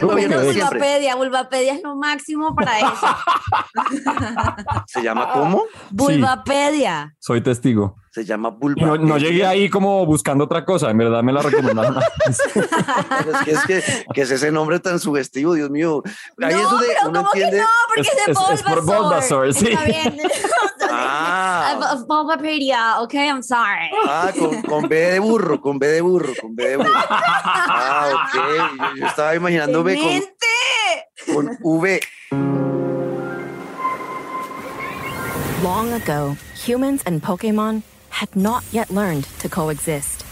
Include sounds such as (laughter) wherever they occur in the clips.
Bulbapedia es lo máximo para eso. (laughs) ¿Se llama cómo? (laughs) Bulbapedia. Soy testigo. Se llama Bulba. No, no llegué ahí como buscando otra cosa, en verdad me la recomendaron. (laughs) Es que, es que, que es ese nombre tan sugestivo, Dios mío. Ahí no, es donde pero uno ¿cómo entiende. que no? Porque Es- es, de es por Bulbasaur. Bulbasaur, sí. Está bien. Ah. Uh, Bulbapedia, ok, I'm sorry. Ah, con, con B de burro, con B de burro, con B de burro. Ah, ok. Yo, yo estaba imaginándome con, ¡Demente! con V. Long ago, humans and Pokemon had not yet learned to coexist.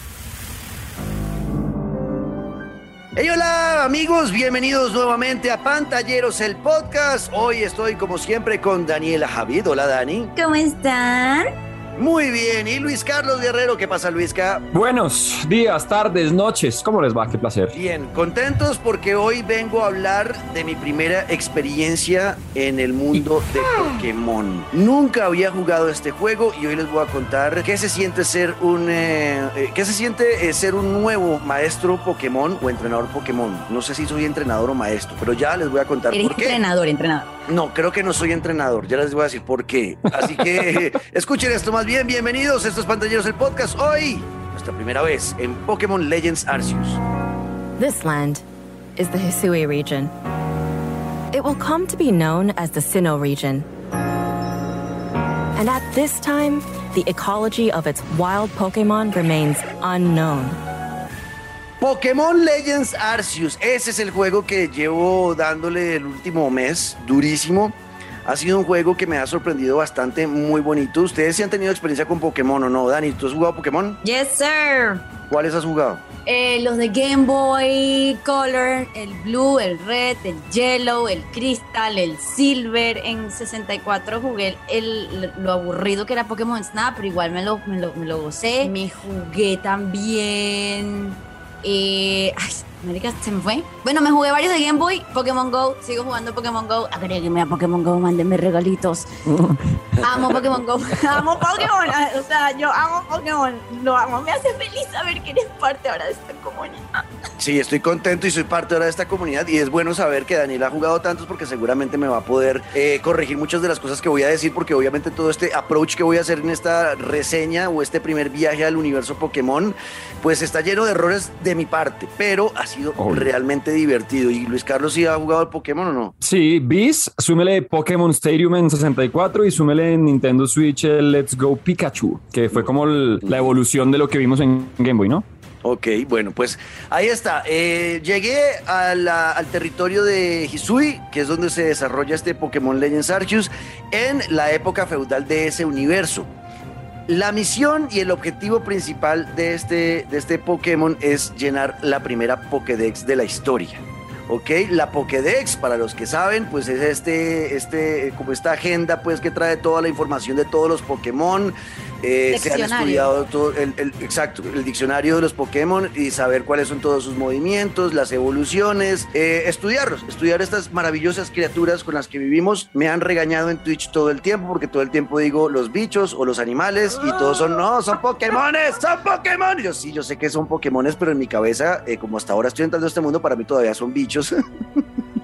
Hey, hola amigos, bienvenidos nuevamente a Pantalleros, el podcast. Hoy estoy como siempre con Daniela Javid. Hola Dani. ¿Cómo están? Muy bien. Y Luis Carlos Guerrero. ¿Qué pasa Luisca? Buenos días, tardes, noches. ¿Cómo les va? Qué placer. Bien, contentos porque hoy vengo a hablar de mi primera experiencia en el mundo de Pokémon. Nunca había jugado este juego y hoy les voy a contar qué se siente ser un eh, eh, qué se siente eh, ser un nuevo maestro Pokémon o entrenador Pokémon. No sé si soy entrenador o maestro, pero ya les voy a contar Eres por qué. entrenador, entrenador. No, creo que no soy entrenador. Ya les voy a decir por qué. Así que (laughs) escuchen esto más bien. Bienvenidos a estos pantalleros del podcast. Hoy, nuestra primera vez en Pokémon Legends Arceus. This land is the Hisui region. It will come to be known as the Sinnoh region. And at this time, the ecology of its wild Pokemon remains unknown. Pokémon Legends Arceus. Ese es el juego que llevo dándole el último mes, durísimo. Ha sido un juego que me ha sorprendido bastante, muy bonito. ¿Ustedes sí han tenido experiencia con Pokémon o no? Dani, ¿tú has jugado Pokémon? Yes, sir. ¿Cuáles has jugado? Eh, los de Game Boy Color, el Blue, el Red, el Yellow, el Crystal, el Silver. En 64 jugué el, lo aburrido que era Pokémon Snap, pero igual me lo, me lo, me lo gocé. Me jugué también. Eh, ay, marica, se me fue. Bueno, me jugué varios de Game Boy, Pokémon Go, sigo jugando Pokémon Go. Agrégueme a Pokémon Go, mándenme regalitos. (laughs) amo Pokémon Go, (laughs) amo Pokémon. O sea, yo amo Pokémon, lo amo. Me hace feliz saber que eres parte ahora de esta comunidad. Sí, estoy contento y soy parte ahora de esta comunidad y es bueno saber que Daniel ha jugado tantos porque seguramente me va a poder eh, corregir muchas de las cosas que voy a decir porque obviamente todo este approach que voy a hacer en esta reseña o este primer viaje al universo Pokémon pues está lleno de errores de mi parte, pero ha sido Obvio. realmente divertido. ¿Y Luis Carlos sí ha jugado al Pokémon o no? Sí, bis, súmele Pokémon Stadium en 64 y súmele en Nintendo Switch el Let's Go Pikachu, que fue como el- la evolución de lo que vimos en Game Boy, ¿no? Ok, bueno, pues ahí está. Eh, llegué a la- al territorio de Hisui, que es donde se desarrolla este Pokémon Legends Arceus, en la época feudal de ese universo. La misión y el objetivo principal de este, de este Pokémon es llenar la primera Pokédex de la historia. ¿ok? La Pokédex, para los que saben, pues es este, este, como esta agenda, pues que trae toda la información de todos los Pokémon. Eh, se han estudiado todo el, el- exacto, el diccionario de los Pokémon y saber cuáles son todos sus movimientos, las evoluciones, eh, estudiarlos, estudiar estas maravillosas criaturas con las que vivimos. Me han regañado en Twitch todo el tiempo porque todo el tiempo digo los bichos o los animales y todos son, no, son Pokémones, son Pokémon. Y yo sí, yo sé que son Pokémones, pero en mi cabeza, eh, como hasta ahora estoy entrando a este mundo, para mí todavía son bichos. (laughs)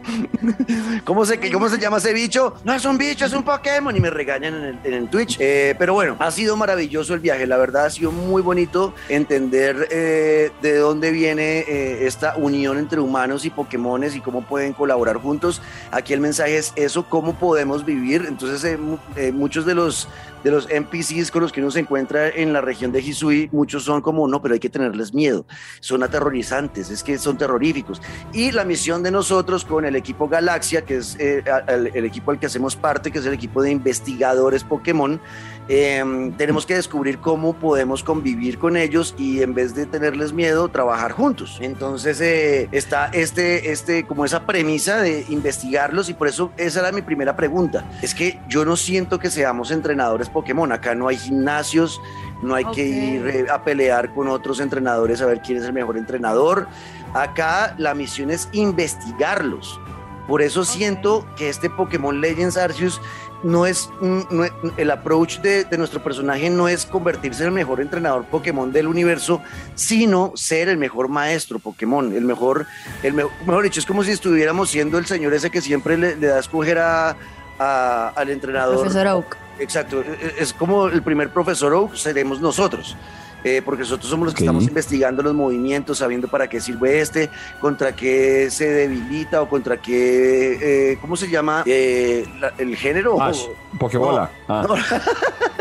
(laughs) ¿Cómo se, ¿Cómo se llama ese bicho? No es un bicho, es un Pokémon. Y me regañan en el, en el Twitch. Eh, pero bueno, ha sido maravilloso el viaje. La verdad ha sido muy bonito entender eh, de dónde viene eh, esta unión entre humanos y Pokémones y cómo pueden colaborar juntos. Aquí el mensaje es eso, cómo podemos vivir. Entonces, mu- muchos de los de los NPCs con los que uno se encuentra en la región de Hisui, muchos son como, no, pero hay que tenerles miedo, son aterrorizantes, es que son terroríficos. Y la misión de nosotros con el equipo Galaxia, que es eh, el, el equipo al que hacemos parte, que es el equipo de investigadores Pokémon, eh, tenemos que descubrir cómo podemos convivir con ellos y en vez de tenerles miedo, trabajar juntos. Entonces eh, está este, este, como esa premisa de investigarlos y por eso esa era mi primera pregunta. Es que yo no siento que seamos entrenadores Pokémon. Acá no hay gimnasios, no hay que ir eh, a pelear con otros entrenadores a ver quién es el mejor entrenador. Acá la misión es investigarlos. Por eso siento que este Pokémon Legends Arceus no es, un- no es- el approach de, de nuestro personaje no es convertirse en el mejor entrenador Pokémon del universo, sino ser el mejor maestro Pokémon, el mejor, el me- mejor dicho, es como si estuviéramos siendo el señor ese que siempre le, le da a escoger a, a- al entrenador. Profesor Oak. Exacto, e- e- es como el primer profesor Oak seremos nosotros. Eh, porque nosotros somos los que estamos investigando los movimientos, sabiendo para qué sirve este, contra qué se debilita o contra qué, eh, ¿cómo se llama? Eh, la- el género. Ash, Pokébola. Ah. (laughs)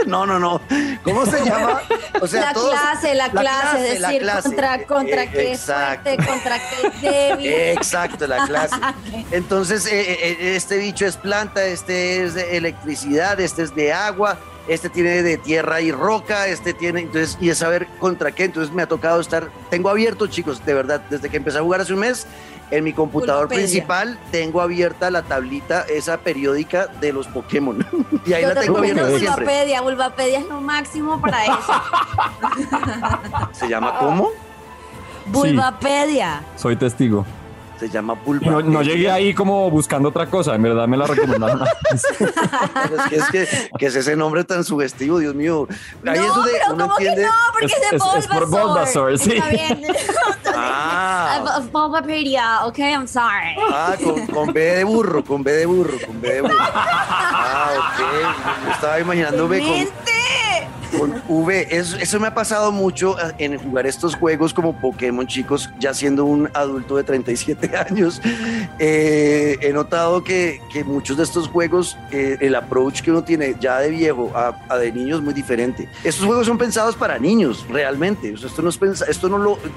No, no, no. ¿Cómo se (laughs) llama? O sea, la todos- clase, la, la clase, clase, es la clase. contra, contra Eh, qué es exacto. fuerte, contra qué es débil. (laughs) Exacto, la clase. Entonces, eh, eh, este bicho es planta, este es de electricidad, este es de agua, este tiene de tierra y roca, este tiene, entonces, y es saber contra qué. Entonces me ha tocado estar, tengo abierto, chicos, de verdad, desde que empecé a jugar hace un mes, en mi computador principal tengo abierta la tablita, esa periódica de los Pokémon. (laughs) y ahí Yo la te tengo abierta siempre. Bulbapedia es lo máximo para eso. ¿Se llama cómo? Bulbapedia. Soy testigo. Se llama Bulba. No, no llegué ahí como buscando otra cosa, en verdad me la recomendaron. (laughs) Es que, es que, que es ese nombre tan sugestivo, Dios mío. Ahí no, es donde pero uno ¿cómo entiende. que no? Porque Es- es, de es- es por Bulbasaur. Bulbasaur, sí. Está bien. (laughs) Ah. Bulbapedia, ok, I'm sorry. Ah, con, con B de burro, con B de burro, con B de burro. Ah, ok. Yo estaba imaginándome con. Con V. Eso, me ha pasado mucho eh, en jugar estos juegos como Pokémon, chicos, ya siendo un adulto de 37 (laughs) años. Eh, he notado que, muchos de estos juegos, eh, el approach que uno tiene ya de viejo a, a de niño es muy diferente. Estos juegos son pensados para niños, realmente. Esto, no es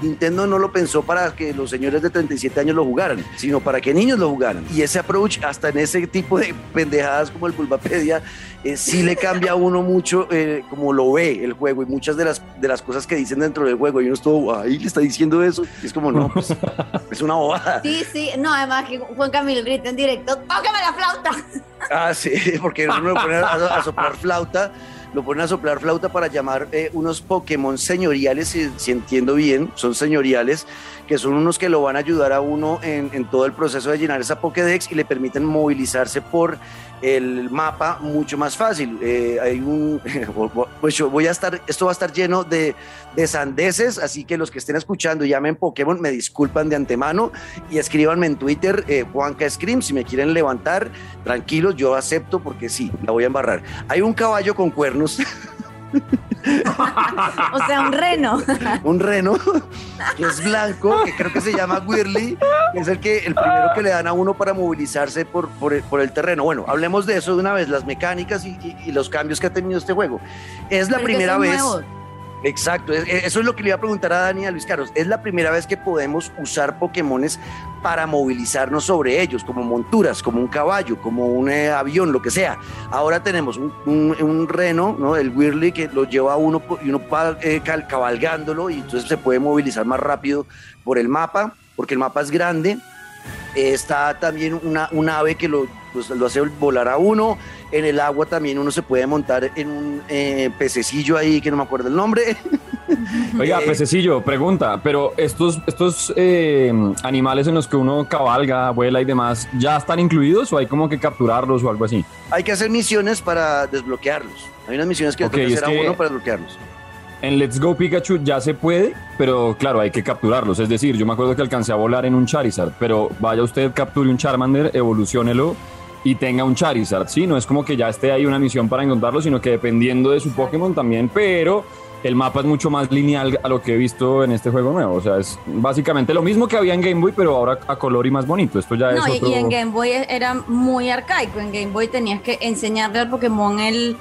Nintendo no lo pensó para que los señores de 37 años lo jugaran, sino para que niños lo jugaran. Y ese approach, hasta en ese tipo de (laughs) pendejadas como el Bulbapedia, eh, sí le cambia a uno mucho eh, como lo ve el juego y muchas de las, de las cosas que dicen dentro del juego. Y uno es todo, ahí le está diciendo eso. Y es como, no, pues, (laughs) es una bobada. Sí, sí, no, además que Juan Camilo grita en directo, tócame la flauta. (laughs) Ah, sí, porque uno lo pone a, a soplar flauta, lo ponen a soplar flauta para llamar eh, unos Pokémon señoriales, si, si entiendo bien, son señoriales, que son unos que lo van a ayudar a uno en, en todo el proceso de llenar esa Pokédex y le permiten movilizarse por el mapa mucho más fácil. Eh, hay un, (laughs) pues yo voy a estar, esto va a estar lleno de, de sandeces, así que los que estén escuchando y llamen Pokémon me disculpan de antemano y escríbanme en Twitter, eh, Juanca Scream, si me quieren levantar, tranquilos, yo acepto porque sí, la voy a embarrar. Hay un caballo con cuernos, (laughs) (laughs) O sea, un reno. un reno, que es blanco, que creo que se llama Whirly, que es el, que, el primero que le dan a uno para movilizarse por, por, el, por el terreno. Bueno, hablemos de eso de una vez, las mecánicas y, y- y los cambios que ha tenido este juego. Es la primera vez... nuevos. Exacto, es- eso es lo que le iba a preguntar a Dani y a Luis Carlos. Es la primera vez que podemos usar Pokémones para movilizarnos sobre ellos, como monturas, como un caballo, como un eh, avión, lo que sea. Ahora tenemos un, reno, ¿no? el Whirly, que lo lleva uno y uno va eh, cabalgándolo y entonces se puede movilizar más rápido por el mapa, porque el mapa es grande. Está también una, un ave que lo, pues, lo hace volar a uno. En el agua también uno se puede montar en un eh, pececillo ahí que no me acuerdo el nombre. (laughs) Oiga, Eh, pececillo, pregunta, pero estos, estos eh, animales en los que uno cabalga, vuela y demás, ¿ya están incluidos o hay como que capturarlos o algo así? Hay que hacer misiones para desbloquearlos. Hay unas misiones que toca es hacer a que- uno para desbloquearlos. En Let's Go Pikachu ya se puede, pero claro, hay que capturarlos. Es decir, yo me acuerdo que alcancé a volar en un Charizard, pero vaya usted, capture un Charmander, evoluciónelo y tenga un Charizard, ¿sí? No es como que ya esté ahí una misión para encontrarlo, sino que dependiendo de su Pokémon también, pero el mapa es mucho más lineal a lo que he visto en este juego nuevo. O sea, es básicamente lo mismo que había en Game Boy, pero ahora a color y más bonito. Esto ya No, es otro... y en Game Boy era muy arcaico. En Game Boy tenías que enseñarle al Pokémon el,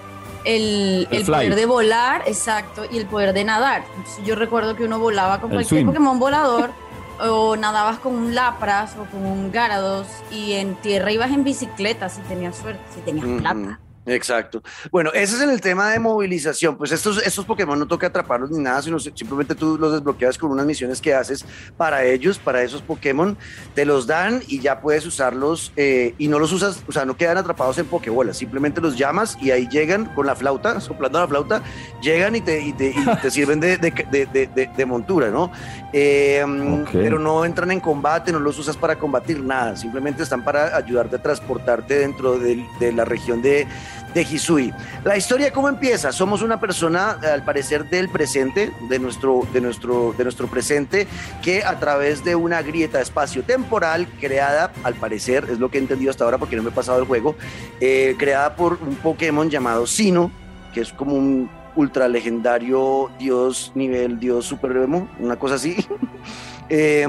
el, El poder de volar, exacto, y el poder de nadar. Entonces, yo recuerdo que uno volaba con El cualquier swim. Pokémon volador, (laughs) o nadabas con un Lapras o con un Gyarados, y en tierra ibas en bicicleta si tenías suerte, si tenías plata. Exacto. Bueno, ese es en el tema de movilización. Pues estos, estos Pokémon no toca atraparlos ni nada, sino simplemente tú los desbloqueas con unas misiones que haces para ellos, para esos Pokémon. Te los dan y ya puedes usarlos eh, y no los usas, o sea, no quedan atrapados en Pokébolas. Simplemente los llamas y ahí llegan con la flauta, (laughs) soplando la flauta, llegan y te, y te, sirven de, de, de, montura, ¿no? Eh, pero no entran en combate, no los usas para combatir nada. Simplemente están para ayudarte a transportarte dentro de la región de de Hisui. La historia cómo empieza? Somos una persona, al parecer, del presente, de nuestro, de nuestro, de nuestro presente, que a través de una grieta espacio-temporal creada, al parecer, es lo que he entendido hasta ahora porque no me he pasado el juego, eh, creada por un Pokémon llamado Sino, que es como un ultra legendario dios nivel dios supremo, una cosa así. (laughs) Eh,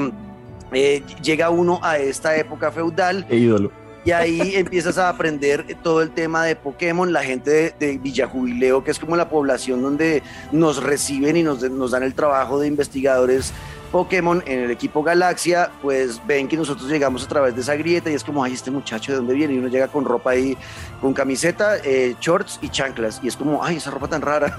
eh, llega uno a esta época feudal. E ídolo y ahí (laughs) empiezas a aprender todo el tema de Pokémon, la gente de, de Villajubileo, que es como la población donde nos reciben y nos, nos dan el trabajo de investigadores Pokémon en el equipo Galaxia, pues ven que nosotros llegamos a través de esa grieta y es como, ay, este muchacho de dónde viene, y uno llega con ropa ahí, con camiseta, eh, shorts y chanclas, y es como, ay, esa ropa tan rara.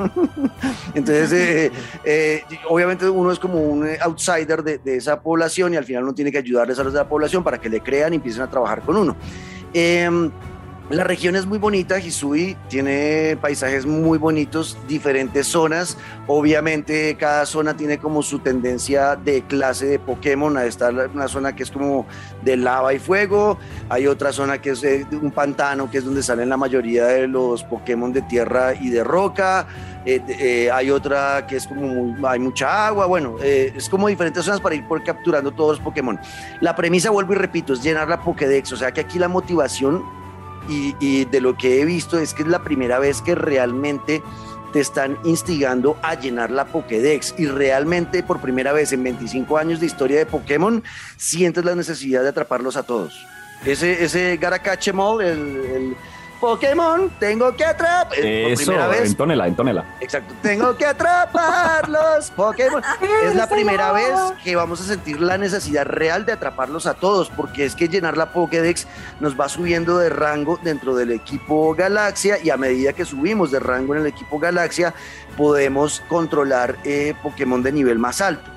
(laughs) Entonces, (laughs) eh, eh, obviamente uno es como un outsider de, de, esa población y al final uno tiene que ayudarles a los de la población para que le crean y empiecen a trabajar con uno. La región es muy bonita, Hisui tiene paisajes muy bonitos, diferentes zonas. Obviamente cada zona tiene como su tendencia de clase de Pokémon. Ahí está una zona que es como de lava y fuego. Hay otra zona que es un pantano, que es donde salen la mayoría de los Pokémon de tierra y de roca. Eh, eh, hay otra que es como hay mucha agua. Bueno, eh, es como diferentes zonas para ir por capturando todos los Pokémon. La premisa, vuelvo y repito, es llenar la Pokédex. O sea que aquí la motivación y, de lo que he visto es que es la primera vez que realmente te están instigando a llenar la Pokédex y realmente por primera vez en 25 años de historia de Pokémon sientes la necesidad de atraparlos a todos. Ese, ese Garakachemol, el, el Pokémon, tengo que atrapar. Eso, primera vez. entónela, entónela. Exacto, tengo que atraparlos, Pokémon. (laughs) es la primera vez que vamos a sentir la necesidad real de atraparlos a todos, porque es que llenar la Pokédex nos va subiendo de rango dentro del equipo Galaxia y a medida que subimos de rango en el equipo Galaxia, podemos controlar eh, Pokémon de nivel más alto.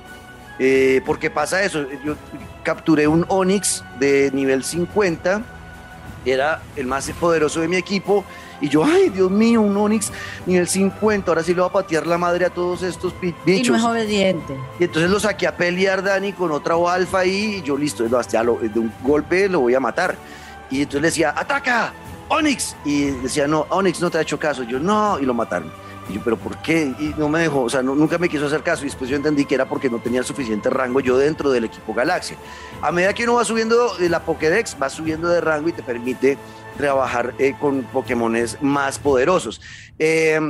Eh, porque pasa eso, yo capturé un Onix de nivel 50 era el más poderoso de mi equipo. Y yo, ay, Dios mío, un Onix nivel 50, ahora sí le voy a patear la madre a todos estos bichos. Y no es obediente. Y entonces lo saqué a pelear, Dani, con otra alfa ahí, y yo, listo, hasta de un golpe lo voy a matar. Y entonces le decía, ¡ataca! ¡Onix! Y decía, no, Onix no te ha hecho caso. yo, no, y lo mataron. Y yo, ¿pero por qué? Y no me dejó, o sea, nunca me quiso hacer caso. Y después yo entendí que era porque no tenía suficiente rango yo dentro del equipo Galaxia. A medida que uno va subiendo la Pokédex, va subiendo de rango y te permite trabajar eh, con Pokémones más poderosos. Eh,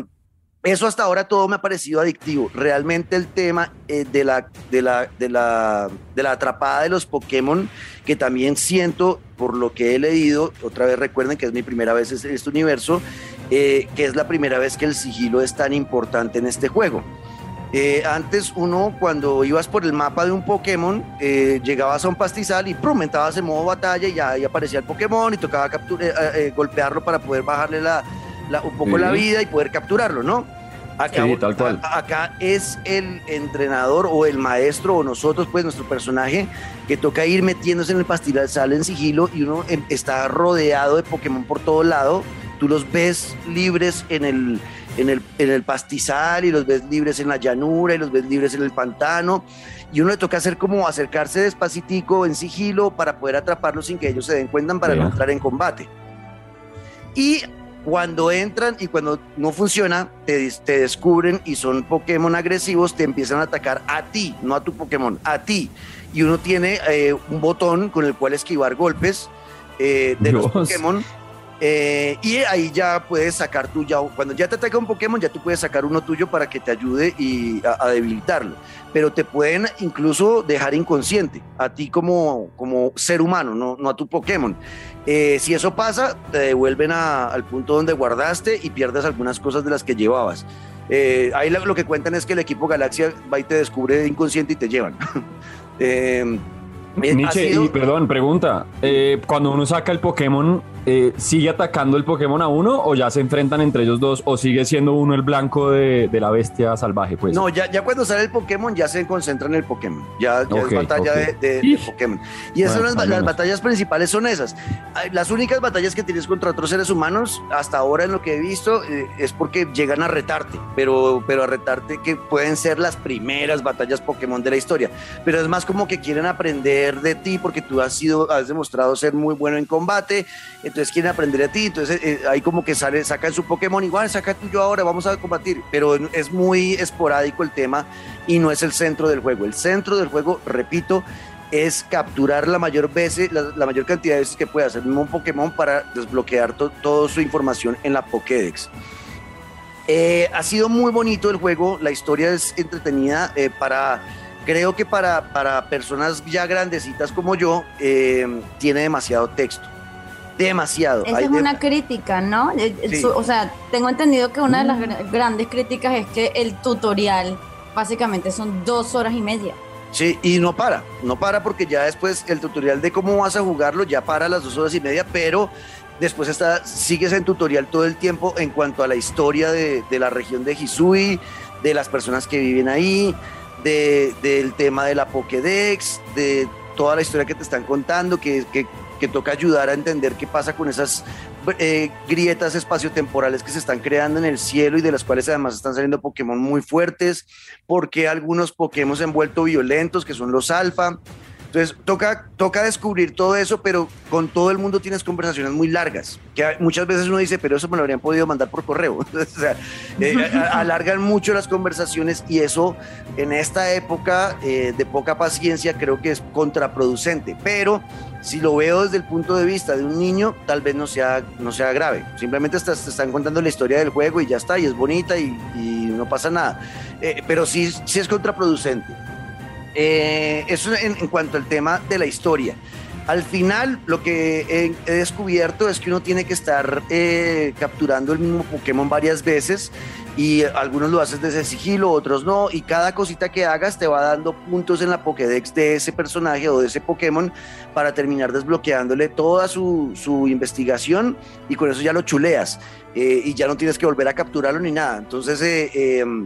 eso hasta ahora todo me ha parecido adictivo. Realmente el tema eh, de, la, de, la, de, la, de la atrapada de los Pokémon, que también siento por lo que he leído, otra vez recuerden que es mi primera vez en este universo, eh, que es la primera vez que el sigilo es tan importante en este juego. Eh, antes uno cuando ibas por el mapa de un Pokémon, eh, llegabas a un pastizal y ¡prum! entrabas en modo batalla y ya ahí aparecía el Pokémon y tocaba golpearlo para poder bajarle la, un poco la vida y poder capturarlo, ¿no? Acá, tal cual. acá es el entrenador o el maestro o nosotros, pues nuestro personaje, que toca ir metiéndose en el pastizal en sigilo y uno em, está rodeado de Pokémon por todo lado tú los ves libres en el, en el, en el pastizal y los ves libres en la llanura y los ves libres en el pantano y uno le toca hacer como acercarse despacitico en sigilo para poder atraparlos sin que ellos se den cuenta para no entrar en combate. Y cuando entran y cuando no funciona, te, te, descubren y son Pokémon agresivos, te empiezan a atacar a ti, no a tu Pokémon, a ti. Y uno tiene eh, un botón con el cual esquivar golpes eh, de los Pokémon eh, y ahí ya puedes sacar tú, ya, cuando ya te ataca un Pokémon, ya tú puedes sacar uno tuyo para que te ayude y a, debilitarlo. Pero te pueden incluso dejar inconsciente, a ti como, como ser humano, no, no a tu Pokémon. Eh, si eso pasa, te devuelven al punto donde guardaste y pierdes algunas cosas de las que llevabas. Eh, ahí lo, que cuentan es que el equipo Galaxia va y te descubre inconsciente y te llevan. (laughs) Nietzsche, y perdón, pregunta. cuando uno saca el Pokémon, eh, ¿sigue atacando el Pokémon a uno o ya se enfrentan entre ellos dos o sigue siendo uno el blanco de, de la bestia salvaje? Pues? No, ya, ya cuando sale el Pokémon ya se concentra en el Pokémon. Ya, ya es batalla de, de- de Pokémon. Y esas Bueno, son las, batallas principales son esas. Las únicas batallas que tienes contra otros seres humanos, hasta ahora en lo que he visto, eh, es porque llegan a retarte, pero, pero a retarte que pueden ser las primeras batallas Pokémon de la historia. Pero es más como que quieren aprender de ti porque tú has sido, has demostrado ser muy bueno en combate, entonces quieren aprender de ti, entonces eh, ahí como que sale, sacan su Pokémon igual, saca tuyo ahora, vamos a combatir, pero es muy esporádico el tema y no es el centro del juego. El centro del juego, repito, es capturar la mayor veces, la, mayor cantidad de veces que pueda hacer el mismo Pokémon para desbloquear to- toda su información en la Pokédex. Eh, ha sido muy bonito el juego, la historia es entretenida eh, para, creo que para, para personas ya grandecitas como yo, eh, tiene demasiado texto. Demasiado. Esa Hay es de- una crítica, ¿no? Eh, eh, Sí. O sea, tengo entendido que una de las gra- grandes críticas es que el tutorial básicamente son dos horas y media. Sí, y no para, no para porque ya después el tutorial de cómo vas a jugarlo ya para las dos horas y media, pero después está, sigues en tutorial todo el tiempo en cuanto a la historia de, de la región de Hisui, de las personas que viven ahí, de, del tema de la Pokédex, de toda la historia que te están contando, que, que, toca ayudar a entender qué pasa con esas eh, grietas espaciotemporales que se están creando en el cielo y de las cuales además están saliendo Pokémon muy fuertes, porque algunos Pokémon se han vuelto violentos, que son los alfa. Entonces toca, toca descubrir todo eso, pero con todo el mundo tienes conversaciones muy largas, que muchas veces uno dice, pero eso me lo habrían podido mandar por correo. (laughs) eh, a- alargan mucho las conversaciones y eso en esta época eh, de poca paciencia creo que es contraproducente, pero si lo veo desde el punto de vista de un niño, tal vez no sea, no sea grave. Simplemente te están contando la historia del juego y ya está, y es bonita y, no pasa nada. Eh, pero sí, sí es contraproducente. Eh, eso en, en cuanto al tema de la historia. Al final, lo que he, descubierto es que uno tiene que estar eh, capturando el mismo Pokémon varias veces y algunos lo haces desde sigilo, otros no, y cada cosita que hagas te va dando puntos en la Pokédex de ese personaje o de ese Pokémon para terminar desbloqueándole toda su, su investigación y con eso ya lo chuleas eh, y ya no tienes que volver a capturarlo ni nada. Entonces, eh, eh, el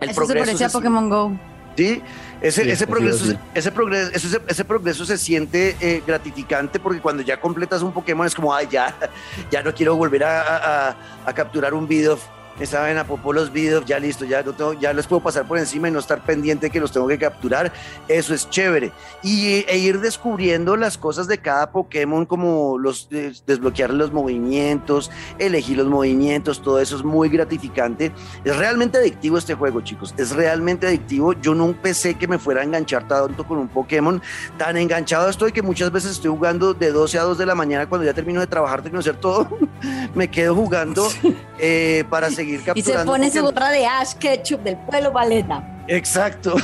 Eso se progreso parece a se- Pokémon Go. Sí, ese, Sí, ese, progreso, sí. ese, progreso, ese, ese progreso se siente eh, gratificante porque cuando ya completas un Pokémon es como, ay, ya, (laughs) ya no quiero volver a, a- a- a capturar un Bidoof. Esa vaina popó los Bidoof, ya listo, ya, no tengo- ya les puedo pasar por encima y no estar pendiente que los tengo que capturar. Eso es chévere. Y, e ir descubriendo las cosas de cada Pokémon, como los desbloquear los movimientos, elegir los movimientos, todo eso es muy gratificante. Es realmente adictivo este juego, chicos. Es realmente adictivo. Yo no pensé que me fuera a enganchar tanto con un Pokémon. Tan enganchado estoy que muchas veces estoy jugando de 12 a 2 de la mañana cuando ya termino de trabajar, de conocer todo. (laughs) me quedo jugando eh, para seguir (laughs) Y se pone su gorra de Ash Ketchup del pueblo paleta. Exacto.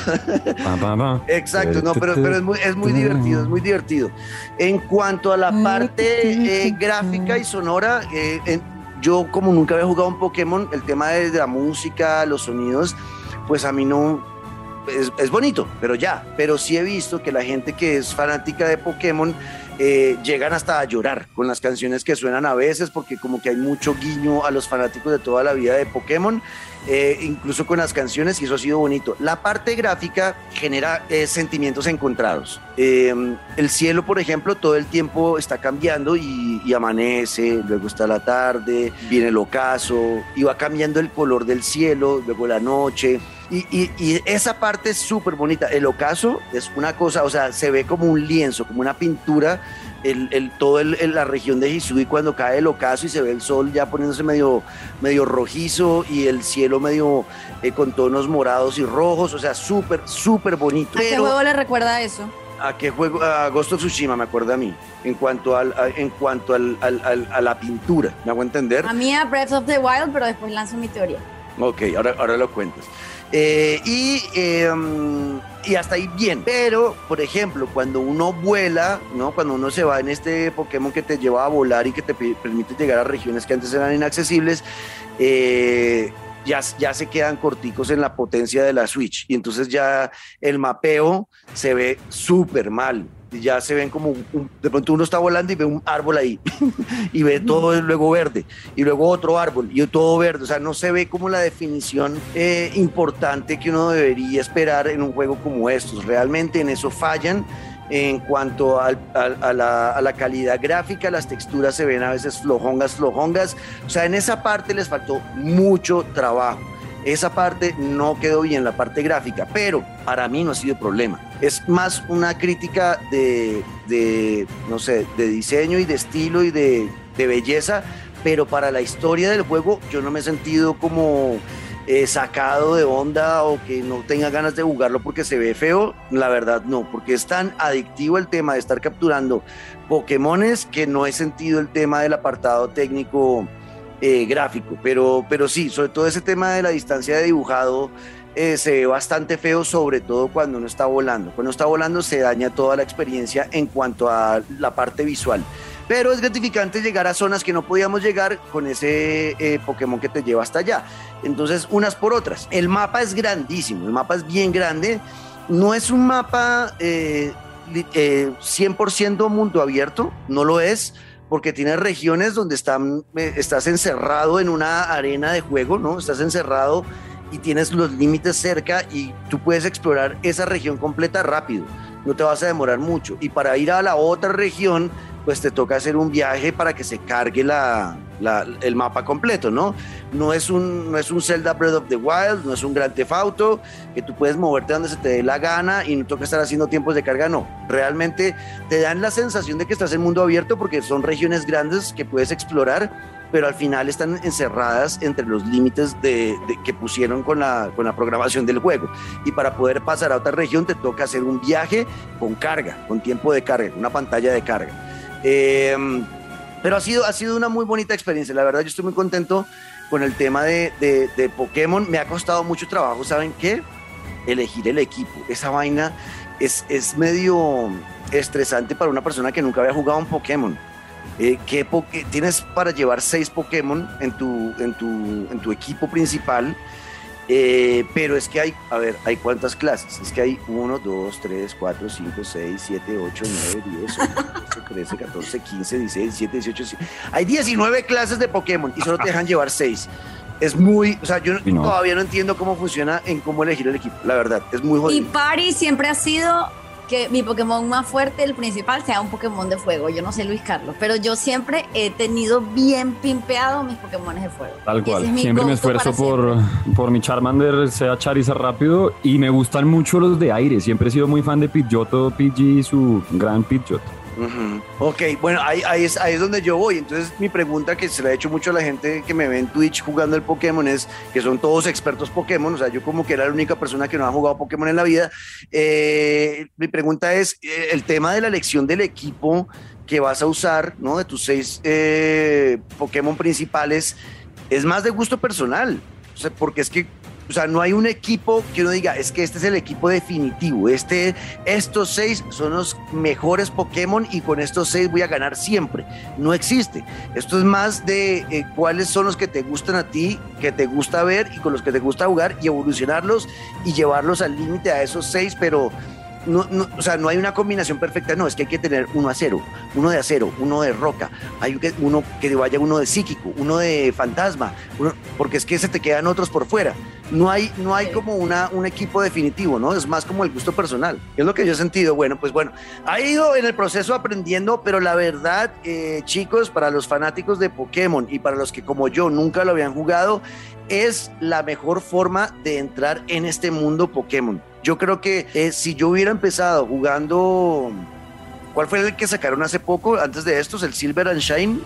Pa, pa, pa. Exacto, no, pero, pero es, muy, es muy divertido, es muy divertido. En cuanto a la parte eh, gráfica y sonora, eh, en- yo como nunca había jugado un Pokémon, el tema de, de la música, los sonidos, pues a mí no... Es, es bonito, pero ya. Pero sí he visto que la gente que es fanática de Pokémon eh, llegan hasta a llorar con las canciones que suenan a veces, porque como que hay mucho guiño a los fanáticos de toda la vida de Pokémon eh, incluso con las canciones, y eso ha sido bonito. La parte gráfica genera eh, sentimientos encontrados. Eh, el cielo, por ejemplo, todo el tiempo está cambiando y, y amanece, luego está la tarde, viene el ocaso, y va cambiando el color del cielo, luego la noche. Y, y- y esa parte es súper bonita. El ocaso es una cosa, o sea, se ve como un lienzo, como una pintura el, el, todo el, el- la región de Hisui cuando cae el ocaso y se ve el sol ya poniéndose medio, medio rojizo y el cielo medio eh, con tonos morados y rojos, o sea, súper, súper bonito. ¿A qué juego le recuerda eso? ¿a qué juego? A Ghost of Tsushima, me acuerdo a mí, en cuanto, al, a, en cuanto al, al- al- a la pintura, ¿me hago entender? A mí a Breath of the Wild, pero después lanzo mi teoría. Ok, ahora, ahora lo cuentas. Eh, y, eh, y hasta ahí bien. Pero, por ejemplo, cuando uno vuela, ¿no? Cuando uno se va en este Pokémon que te lleva a volar y que te permite llegar a regiones que antes eran inaccesibles, eh, ya, ya se quedan corticos en la potencia de la Switch. Y entonces ya el mapeo se ve súper mal. Ya se ven como, un- de pronto uno está volando y ve un árbol ahí (laughs) y ve todo luego verde y luego otro árbol y todo verde, o sea, no se ve como la definición eh, importante que uno debería esperar en un juego como estos. Realmente en eso fallan en cuanto al- al- a, la, a la calidad gráfica, las texturas se ven a veces flojongas, flojongas. O sea, en esa parte les faltó mucho trabajo. Esa parte no quedó bien, la parte gráfica, pero para mí no ha sido problema. Es más una crítica de, de, no sé, de diseño y de estilo y de, de belleza, pero para la historia del juego yo no me he sentido como eh, sacado de onda o que no tenga ganas de jugarlo porque se ve feo, la verdad no, porque es tan adictivo el tema de estar capturando Pokémones que no he sentido el tema del apartado técnico eh, gráfico, pero, pero sí, sobre todo ese tema de la distancia de dibujado eh, se ve bastante feo, sobre todo cuando uno está volando. Cuando está volando se daña toda la experiencia en cuanto a la parte visual. Pero es gratificante llegar a zonas que no podíamos llegar con ese eh, Pokémon que te lleva hasta allá. Entonces, unas por otras. El mapa es grandísimo, el mapa es bien grande. No es un mapa eh, li- eh, 100% mundo abierto, no lo es, porque tiene regiones donde están, eh, estás encerrado en una arena de juego, ¿no? Estás encerrado y tienes los límites cerca y tú puedes explorar esa región completa rápido, no te vas a demorar mucho. Y para ir a la otra región, pues te toca hacer un viaje para que se cargue la, la- el mapa completo, ¿no? No es, un, no es un Zelda Breath of the Wild, no es un Grand Theft Auto, que tú puedes moverte donde se te dé la gana y no toca estar haciendo tiempos de carga, no. Realmente te dan la sensación de que estás en mundo abierto porque son regiones grandes que puedes explorar, pero al final están encerradas entre los límites de, de- que pusieron con la, con la programación del juego. Y para poder pasar a otra región te toca hacer un viaje con carga, con tiempo de carga, una pantalla de carga. Eh, pero ha sido, ha sido una muy bonita experiencia. La verdad, yo estoy muy contento con el tema de, de- Pokémon. Me ha costado mucho trabajo, ¿saben qué? Elegir el equipo. Esa vaina es, es medio estresante para una persona que nunca había jugado un Pokémon. Eh, ¿qué poke- tienes para llevar seis Pokémon en tu, en tu, en tu equipo principal? Eh, pero es que hay, a ver, hay cuántas clases. Es que hay 1, 2, 3, 4, 5, 6, 7, 8, 9, 10, 11, 12, 13, 14, 15, 16, 17, 18. 19. Hay 19 clases de Pokémon y solo te dejan llevar 6. Es muy, o sea, yo Y no. todavía no entiendo cómo funciona en cómo elegir el equipo. La verdad, es muy Y jodido. Pari siempre ha sido que mi Pokémon más fuerte, el principal, sea un Pokémon de fuego. Yo no sé Luis Carlos, pero yo siempre he tenido bien pimpeado mis Pokémon de fuego. Tal cual. es Siempre me esfuerzo por, siempre. por mi Charmander, sea Charizard rápido. Y me gustan mucho los de aire. Siempre he sido muy fan de Pidgeotto, PG y su gran Pidgeotto. Ujú. Ok, bueno, ahí, es, donde yo voy. Entonces, mi pregunta que se la he hecho mucho a la gente que me ve en Twitch jugando el Pokémon es que son todos expertos Pokémon. O sea, yo como que era la única persona que no ha jugado Pokémon en la vida. Eh, mi pregunta es: eh, el tema de la elección del equipo que vas a usar, ¿no? De tus seis eh, Pokémon principales, es más de gusto personal. Porque es que. O sea, no hay un equipo que uno diga, es que este es el equipo definitivo. Este, estos seis son los mejores Pokémon y con estos seis voy a ganar siempre. No existe. Esto es más de eh, cuáles son los que te gustan a ti, que te gusta ver y con los que te gusta jugar y evolucionarlos y llevarlos al límite a esos seis, pero no, no, o sea, no hay una combinación perfecta, no, es que hay que tener uno a cero, uno de acero, uno de roca, hay que, uno que vaya uno de psíquico, uno de fantasma, uno- porque es que se te quedan otros por fuera. No hay, no hay como una, un equipo definitivo, ¿no? Es más como el gusto personal. Es lo que yo he sentido. Bueno, pues bueno, ha ido en el proceso aprendiendo, pero la verdad, eh, chicos, para los fanáticos de Pokémon y para los que como yo nunca lo habían jugado, es la mejor forma de entrar en este mundo Pokémon. Yo creo que eh, si yo hubiera empezado jugando, ¿cuál fue el que sacaron hace poco? Antes de estos, el Silver and Shine,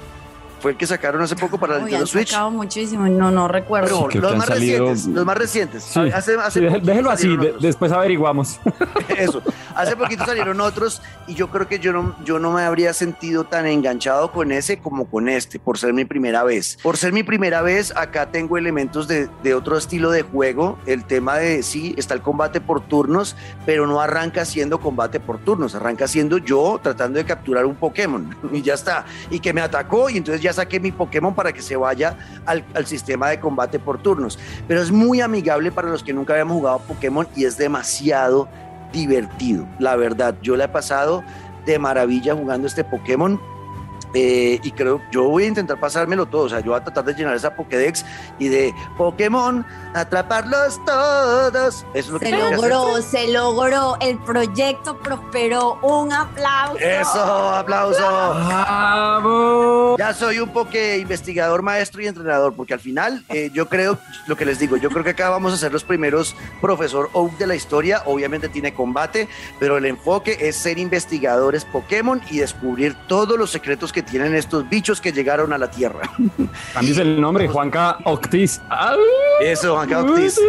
fue el que sacaron hace poco para el Nintendo Switch. sacado muchísimo, no, no recuerdo. Pero los más salido- recientes, los más recientes. Sí, hace, hace sí, déjelo así, de- después averiguamos. (laughs) Eso. Hace poquito salieron otros y yo creo que yo no, yo no me habría sentido tan enganchado con ese como con este, por ser mi primera vez. Por ser mi primera vez, acá tengo elementos de, de otro estilo de juego. El tema de, sí, está el combate por turnos, pero no arranca siendo combate por turnos, arranca siendo yo tratando de capturar un Pokémon (laughs) y ya está. Y que me atacó y entonces ya saqué mi Pokémon para que se vaya al, al sistema de combate por turnos. Pero es muy amigable para los que nunca habíamos jugado Pokémon y es demasiado divertido. La verdad, yo la he pasado de maravilla jugando este Pokémon. Eh, y creo, yo voy a intentar pasármelo todo, o sea, yo voy a tratar de llenar esa Pokédex y de Pokémon, atraparlos todos. Eso es lo que Se que hacer. logró, se logró, el proyecto prosperó. Un aplauso. Eso, aplauso. ¡Bravo! Ya soy un poque investigador, maestro y entrenador, porque al final eh, yo creo, lo que les digo, yo creo que acá vamos a ser los primeros profesor Oak de la historia. Obviamente tiene combate, pero el enfoque es ser investigadores Pokémon y descubrir todos los secretos que tienen estos bichos que llegaron a la Tierra. (laughs) Cambies el nombre, Juanca Octis. ¡Ah! Eso, Juan Cautis.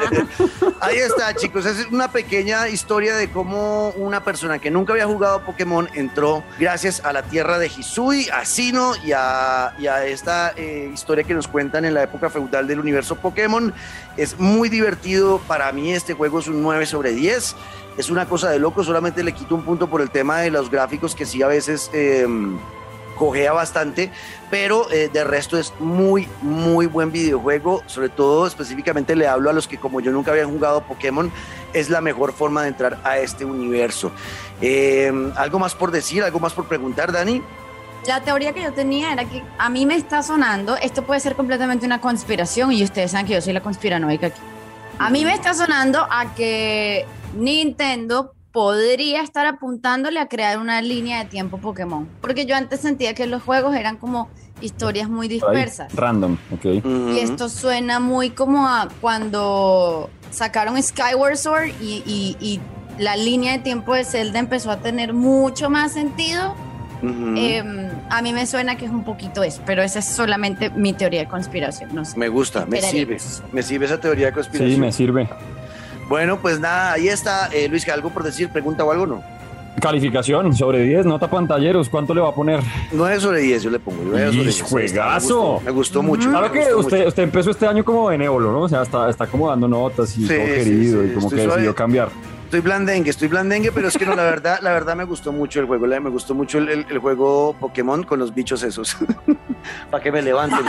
(laughs) Ahí está, chicos. Es una pequeña historia de cómo una persona que nunca había jugado Pokémon entró gracias a la tierra de Hisui, a Sino y a, y a esta eh, historia que nos cuentan en la época feudal del universo Pokémon. Es muy divertido. Para mí este juego es un 9 sobre 10. Es una cosa de loco. Solamente le quito un punto por el tema de los gráficos que sí a veces... eh, cojea bastante, pero eh, de resto es muy, muy buen videojuego. Sobre todo, específicamente le hablo a los que, como yo nunca habían jugado Pokémon, es la mejor forma de entrar a este universo. Eh, ¿Algo más por decir? ¿Algo más por preguntar, Dani? La teoría que yo tenía era que a mí me está sonando, esto puede ser completamente una conspiración y ustedes saben que yo soy la conspiranoica aquí. A mí me está sonando a que Nintendo podría estar apuntándole a crear una línea de tiempo Pokémon, porque yo antes sentía que los juegos eran como historias muy Ahí, dispersas. Random, ok. Y esto suena muy como a cuando sacaron Skyward Sword y, y- y la línea de tiempo de Zelda empezó a tener mucho más sentido. Eh, a mí me suena que es un poquito eso, pero esa es solamente mi teoría de conspiración. No sé. me gusta, me sirve. Me sirve esa teoría de conspiración. Sí, me sirve. Bueno, pues nada, ahí está. Eh, Luis, ¿algo por decir? ¿Pregunta o algo no? Calificación sobre 10, nota pantalleros, ¿cuánto le va a poner? 9 sobre 10 yo le pongo. 9 sobre ¡Ish, 10. juegazo! Me gustó, me gustó mucho. me Claro que gustó usted, mucho. usted empezó este año como benévolo, ¿no? O sea, está, está como dando notas y Sí, todo sí, querido sí, y como que suave. decidió cambiar. Estoy blandengue, estoy blandengue, pero es que no, la (laughs) verdad, la verdad me gustó mucho el juego, me gustó mucho el, juego Pokémon con los bichos esos, (laughs) para que me levanten,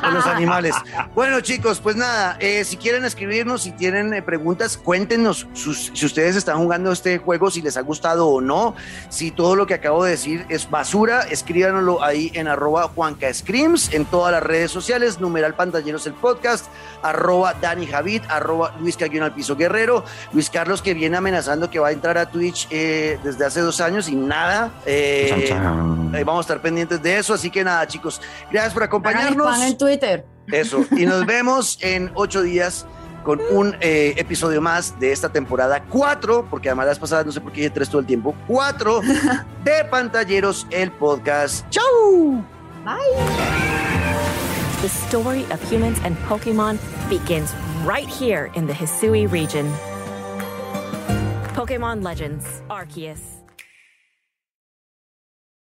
con los animales. Bueno chicos, pues nada, eh, si quieren escribirnos, si tienen eh, preguntas, cuéntenos sus- si ustedes están jugando este juego, si les ha gustado o no, si todo lo que acabo de decir es basura, escríbanoslo ahí en arroba Juanca Screams, en todas las redes sociales, numeral pantalleros el podcast, arroba Dani Javid, arroba Luis Caguión al piso guerrero, Luis Carlos que viene amenazando que va a entrar a Twitch eh, desde hace dos años y nada. eh, eh, vamos a estar pendientes de eso, así que nada chicos, gracias por acompañarnos. en Twitter. Eso, y nos (laughs) vemos en ocho días con un eh, episodio más de esta temporada 4, porque además las pasadas no sé por qué dije 3 todo el tiempo, 4 (laughs) de Pantalleros, el podcast. ¡Chau! The story of humans and Pokemon begins right here in the Hisui region. Pokemon Legends, Arceus.